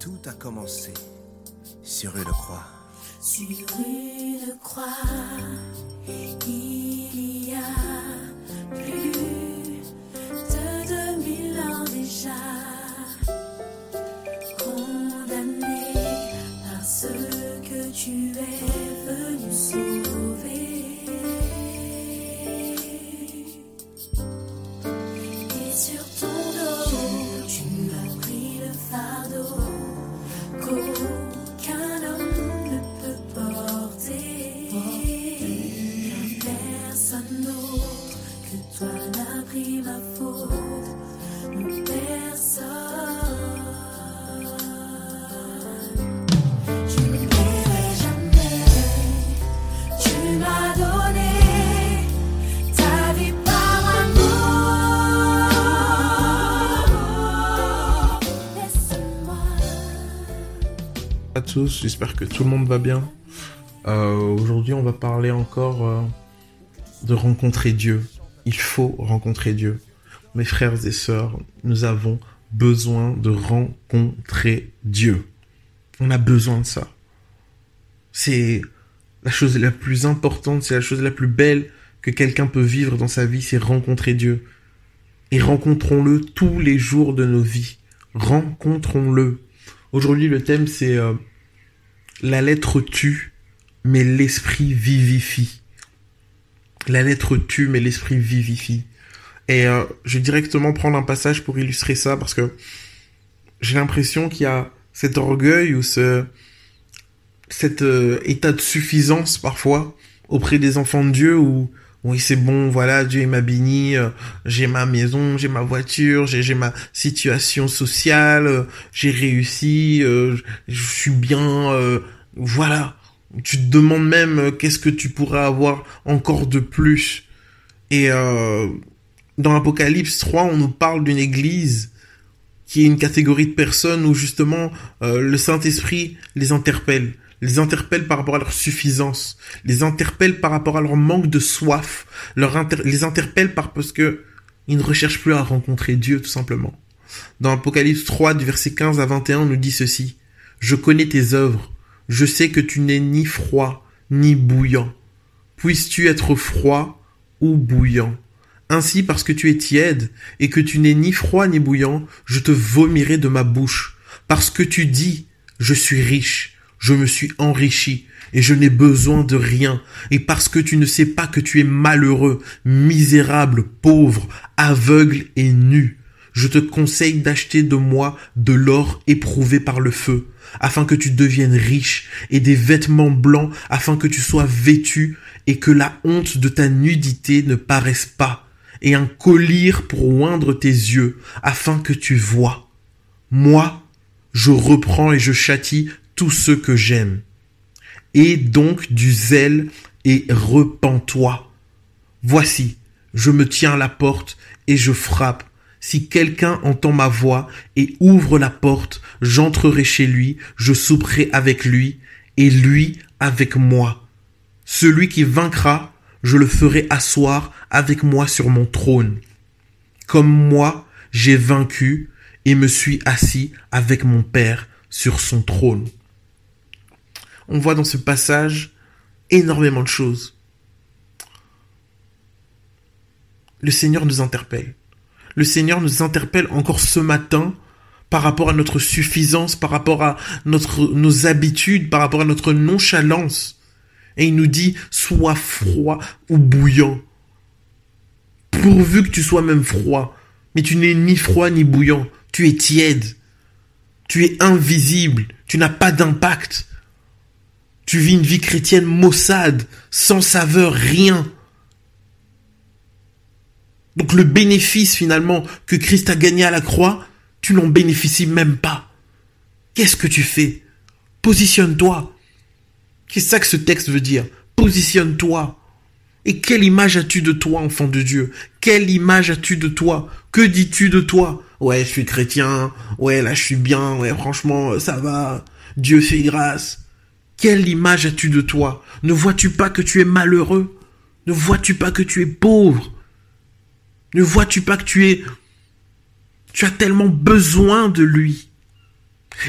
Tout a commencé sur une croix. Sur une croix, il y a plus de 2000 ans déjà. J'espère que tout le monde va bien. Euh, Aujourd'hui, on va parler encore euh, de rencontrer Dieu. Il faut rencontrer Dieu. Mes frères et sœurs, nous avons besoin de rencontrer Dieu. On a besoin de ça. C'est la chose la plus importante, c'est la chose la plus belle que quelqu'un peut vivre dans sa vie, c'est rencontrer Dieu. Et rencontrons-le tous les jours de nos vies. Rencontrons-le. Aujourd'hui, le thème, c'est euh, la lettre tue, mais l'esprit vivifie. La lettre tue, mais l'esprit vivifie. Et euh, je vais directement prendre un passage pour illustrer ça, parce que j'ai l'impression qu'il y a cet orgueil ou ce cet euh, état de suffisance parfois auprès des enfants de Dieu où oui c'est bon voilà Dieu m'a béni euh, j'ai ma maison j'ai ma voiture j'ai ma situation sociale euh, j'ai réussi euh, je suis bien voilà. Tu te demandes même qu'est-ce que tu pourrais avoir encore de plus. Et dans Apocalypse 3 on nous parle d'une église qui est une catégorie de personnes où justement le Saint-Esprit les interpelle, les interpelle par rapport à leur suffisance, les interpelle par rapport à leur manque de soif, les interpelle par parce que ils ne recherchent plus à rencontrer Dieu tout simplement. Dans Apocalypse 3 du verset 15 à 21, on nous dit ceci Je connais tes œuvres, je sais que tu n'es ni froid ni bouillant. Puisses-tu être froid ou bouillant? Ainsi, parce que tu es tiède et que tu n'es ni froid ni bouillant, je te vomirai de ma bouche. Parce que tu dis, je suis riche, je me suis enrichi et je n'ai besoin de rien. Et parce que tu ne sais pas que tu es malheureux, misérable, pauvre, aveugle et nu. Je te conseille d'acheter de moi de l'or éprouvé par le feu, afin que tu deviennes riche, et des vêtements blancs, afin que tu sois vêtu, et que la honte de ta nudité ne paraisse pas, et un collier pour oindre tes yeux, afin que tu vois. Moi, je reprends et je châtie tous ceux que j'aime. Et donc du zèle et repens-toi. Voici, je me tiens à la porte et je frappe. Si quelqu'un entend ma voix et ouvre la porte, j'entrerai chez lui, je souperai avec lui, et lui avec moi. Celui qui vaincra, je le ferai asseoir avec moi sur mon trône. Comme moi, j'ai vaincu et me suis assis avec mon Père sur son trône. On voit dans ce passage énormément de choses. Le Seigneur nous interpelle. Le Seigneur nous interpelle encore ce matin par rapport à notre suffisance, par rapport à nos habitudes, par rapport à notre nonchalance. Et il nous dit, sois froid ou bouillant. Pourvu que tu sois même froid. Mais tu n'es ni froid ni bouillant. Tu es tiède. Tu es invisible. Tu n'as pas d'impact. Tu vis une vie chrétienne maussade, sans saveur, rien. Donc le bénéfice finalement que Christ a gagné à la croix, tu n'en bénéficies même pas. Qu'est-ce que tu fais? Positionne-toi. C'est ça que ce texte veut dire. Positionne-toi. Et quelle image as-tu de toi, enfant de Dieu? Quelle image as-tu de toi? Que dis-tu de toi? Ouais, je suis chrétien. Ouais, là, je suis bien. Ouais, franchement, ça va. Dieu fait grâce. Quelle image as-tu de toi? Ne vois-tu pas que tu es malheureux? Ne vois-tu pas que tu es pauvre? Ne vois-tu pas que tu es... Tu as tellement besoin de lui?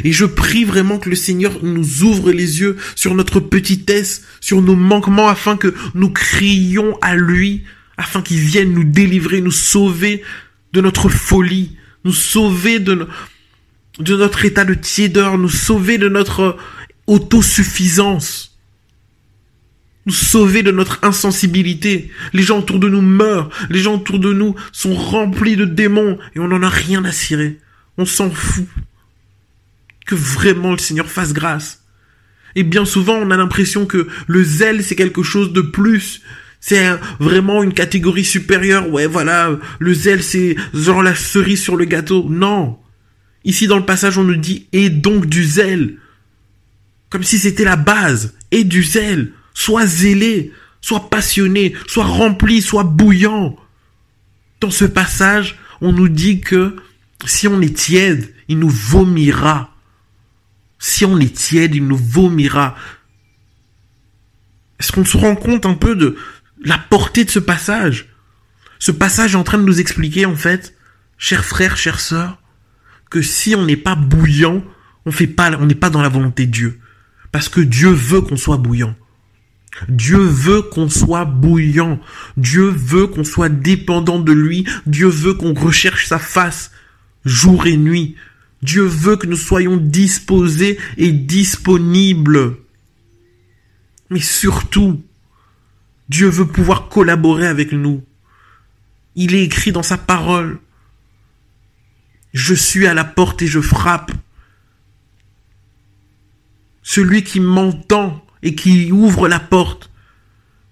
Et je prie vraiment que le Seigneur nous ouvre les yeux sur notre petitesse, sur nos manquements, afin que nous crions à lui, afin qu'il vienne nous délivrer, nous sauver de notre folie, nous sauver de, de notre état de tiédeur, nous sauver de notre autosuffisance nous sauver de notre insensibilité. Les gens autour de nous meurent, les gens autour de nous sont remplis de démons et on n'en a rien à cirer. On s'en fout. Que vraiment le Seigneur fasse grâce. Et bien souvent, on a l'impression que le zèle, c'est quelque chose de plus. C'est vraiment une catégorie supérieure. Ouais, voilà, le zèle, c'est genre la cerise sur le gâteau. Non. Ici, dans le passage, on nous dit, et donc du zèle. Comme si c'était la base. Et du zèle. Sois zélé, sois passionné, sois rempli, sois bouillant. Dans ce passage, on nous dit que si on est tiède, il nous vomira. Si on est tiède, il nous vomira. Est-ce qu'on se rend compte un peu de la portée de ce passage? Ce passage est en train de nous expliquer, en fait, chers frères, chères sœurs, que si on n'est pas bouillant, on fait pas, on n'est pas dans la volonté de Dieu. Parce que Dieu veut qu'on soit bouillant. Dieu veut qu'on soit bouillant. Dieu veut qu'on soit dépendant de lui. Dieu veut qu'on recherche sa face jour et nuit. Dieu veut que nous soyons disposés et disponibles. Mais surtout, Dieu veut pouvoir collaborer avec nous. Il est écrit dans sa parole. Je suis à la porte et je frappe. Celui qui m'entend et qui ouvre la porte.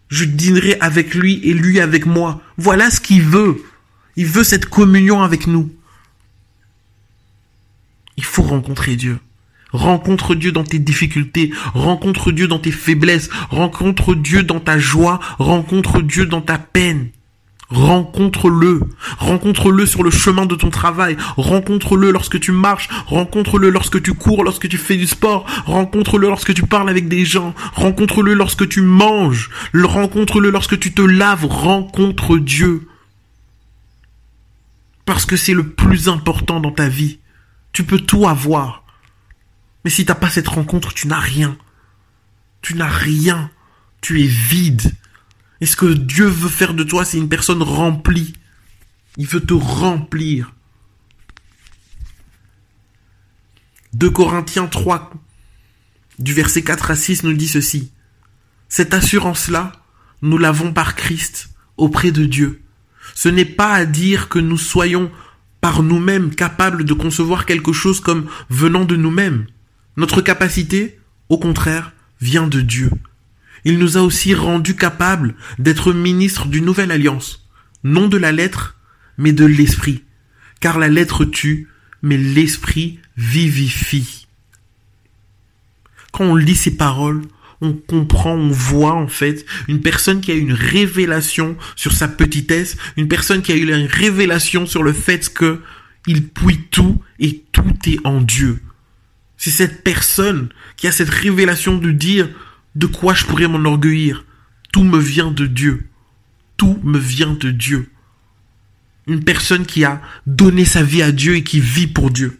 Je dînerai avec lui et lui avec moi. Voilà ce qu'il veut. Il veut cette communion avec nous. Il faut rencontrer Dieu. Rencontre Dieu dans tes difficultés, rencontre Dieu dans tes faiblesses, rencontre Dieu dans ta joie, rencontre Dieu dans ta peine. Rencontre-le. Rencontre-le sur le chemin de ton travail. Rencontre-le lorsque tu marches. Rencontre-le lorsque tu cours, lorsque tu fais du sport. Rencontre-le lorsque tu parles avec des gens. Rencontre-le lorsque tu manges. Rencontre-le lorsque tu te laves. Rencontre Dieu. Parce que c'est le plus important dans ta vie. Tu peux tout avoir. Mais si t'as pas cette rencontre, tu n'as rien. Tu n'as rien. Tu es vide. Et ce que Dieu veut faire de toi, c'est une personne remplie. Il veut te remplir. 2 Corinthiens 3, du verset 4 à 6 nous dit ceci. Cette assurance-là, nous l'avons par Christ auprès de Dieu. Ce n'est pas à dire que nous soyons par nous-mêmes capables de concevoir quelque chose comme venant de nous-mêmes. Notre capacité, au contraire, vient de Dieu. Il nous a aussi rendus capables d'être ministres d'une nouvelle alliance, non de la lettre, mais de l'esprit. Car la lettre tue, mais l'esprit vivifie. Quand on lit ces paroles, on comprend, on voit en fait une personne qui a une révélation sur sa petitesse, une personne qui a eu une révélation sur le fait que il puit tout et tout est en Dieu. C'est cette personne qui a cette révélation de dire de quoi je pourrais m'enorgueillir? Tout me vient de Dieu. Tout me vient de Dieu. Une personne qui a donné sa vie à Dieu et qui vit pour Dieu.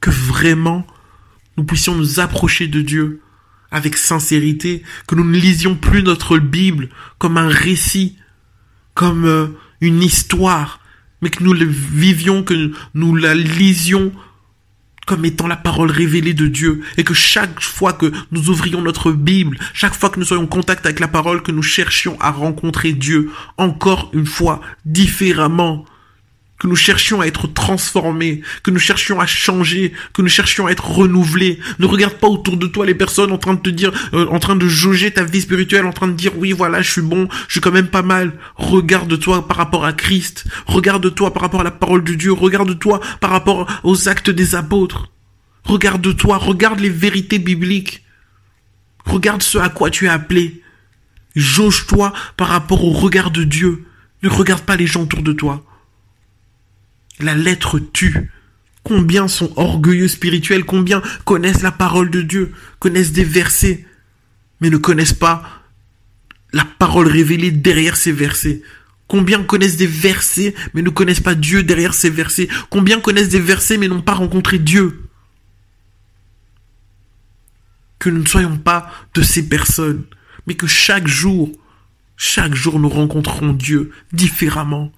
Que vraiment nous puissions nous approcher de Dieu avec sincérité, que nous ne lisions plus notre Bible comme un récit, comme euh, une histoire, mais que nous le vivions, que nous la lisions comme étant la parole révélée de Dieu et que chaque fois que nous ouvrions notre Bible, chaque fois que nous soyons en contact avec la parole, que nous cherchions à rencontrer Dieu encore une fois différemment, que nous cherchions à être transformés, que nous cherchions à changer, que nous cherchions à être renouvelés. Ne regarde pas autour de toi les personnes en train de te dire, euh, en train de jauger ta vie spirituelle, en train de dire oui voilà je suis bon, je suis quand même pas mal. Regarde-toi par rapport à Christ, regarde-toi par rapport à la parole de Dieu, regarde-toi par rapport aux actes des apôtres. Regarde-toi, regarde les vérités bibliques. Regarde ce à quoi tu es appelé. Jauge-toi par rapport au regard de Dieu. Ne regarde pas les gens autour de toi. La lettre tue. Combien sont orgueilleux spirituels, combien connaissent la parole de Dieu, connaissent des versets, mais ne connaissent pas la parole révélée derrière ces versets. Combien connaissent des versets mais ne connaissent pas Dieu derrière ces versets Combien connaissent des versets mais n'ont pas rencontré Dieu Que nous ne soyons pas de ces personnes, mais que chaque jour, chaque jour nous rencontrons Dieu différemment.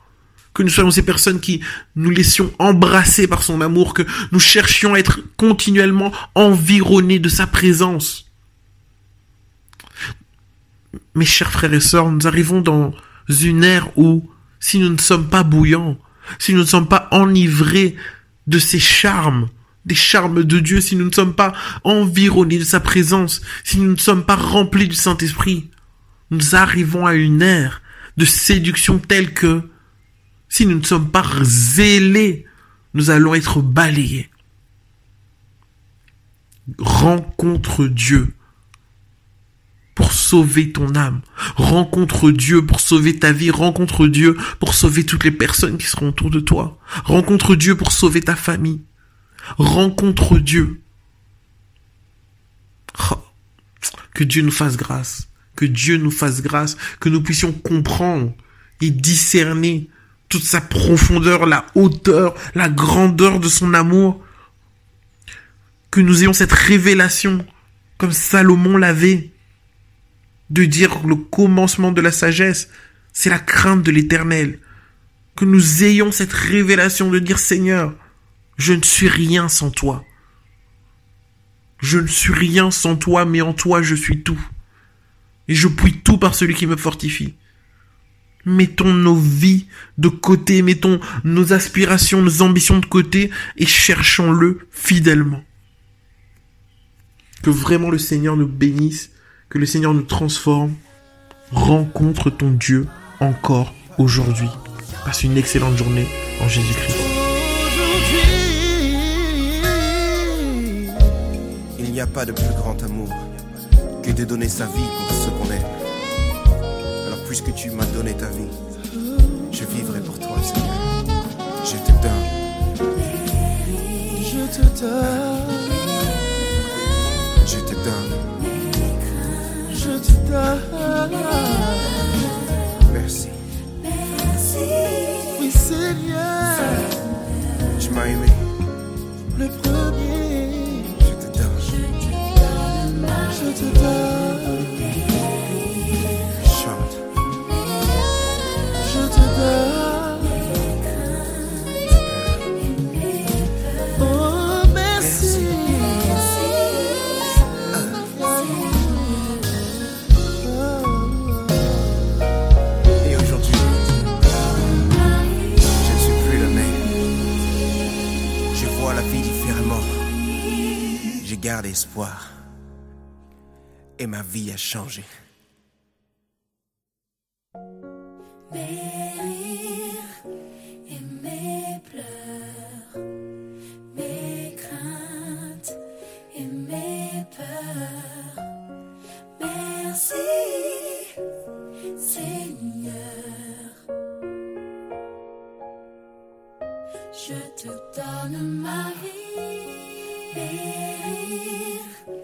Que nous soyons ces personnes qui nous laissions embrasser par son amour, que nous cherchions à être continuellement environnés de sa présence. Mes chers frères et sœurs, nous arrivons dans une ère où, si nous ne sommes pas bouillants, si nous ne sommes pas enivrés de ses charmes, des charmes de Dieu, si nous ne sommes pas environnés de sa présence, si nous ne sommes pas remplis du Saint-Esprit, nous arrivons à une ère de séduction telle que, si nous ne sommes pas zélés, nous allons être balayés. Rencontre Dieu pour sauver ton âme. Rencontre Dieu pour sauver ta vie. Rencontre Dieu pour sauver toutes les personnes qui seront autour de toi. Rencontre Dieu pour sauver ta famille. Rencontre Dieu. Oh, que Dieu nous fasse grâce. Que Dieu nous fasse grâce. Que nous puissions comprendre et discerner toute sa profondeur, la hauteur, la grandeur de son amour. Que nous ayons cette révélation comme Salomon l'avait de dire le commencement de la sagesse, c'est la crainte de l'éternel. Que nous ayons cette révélation de dire Seigneur, je ne suis rien sans toi. Je ne suis rien sans toi, mais en toi je suis tout. Et je puis tout par celui qui me fortifie. Mettons nos vies de côté, mettons nos aspirations, nos ambitions de côté et cherchons-le fidèlement. Que vraiment le Seigneur nous bénisse que le Seigneur nous transforme. Rencontre ton Dieu encore aujourd'hui. Passe une excellente journée en Jésus-Christ. Il n'y a pas de plus grand amour que de donner sa vie puisque tu m'as donné ta vie, je vivrai pour toi, Seigneur. Je te donne. Je te donne. Je te donne. Je te donne. Merci. Oui, Seigneur, Tu m'as aimé. le premier. Je te donne. Je te donne. Et ma vie a changé. Mes rires et mes pleurs, mes craintes et mes peurs. Merci, Seigneur. Je te donne ma vie, mes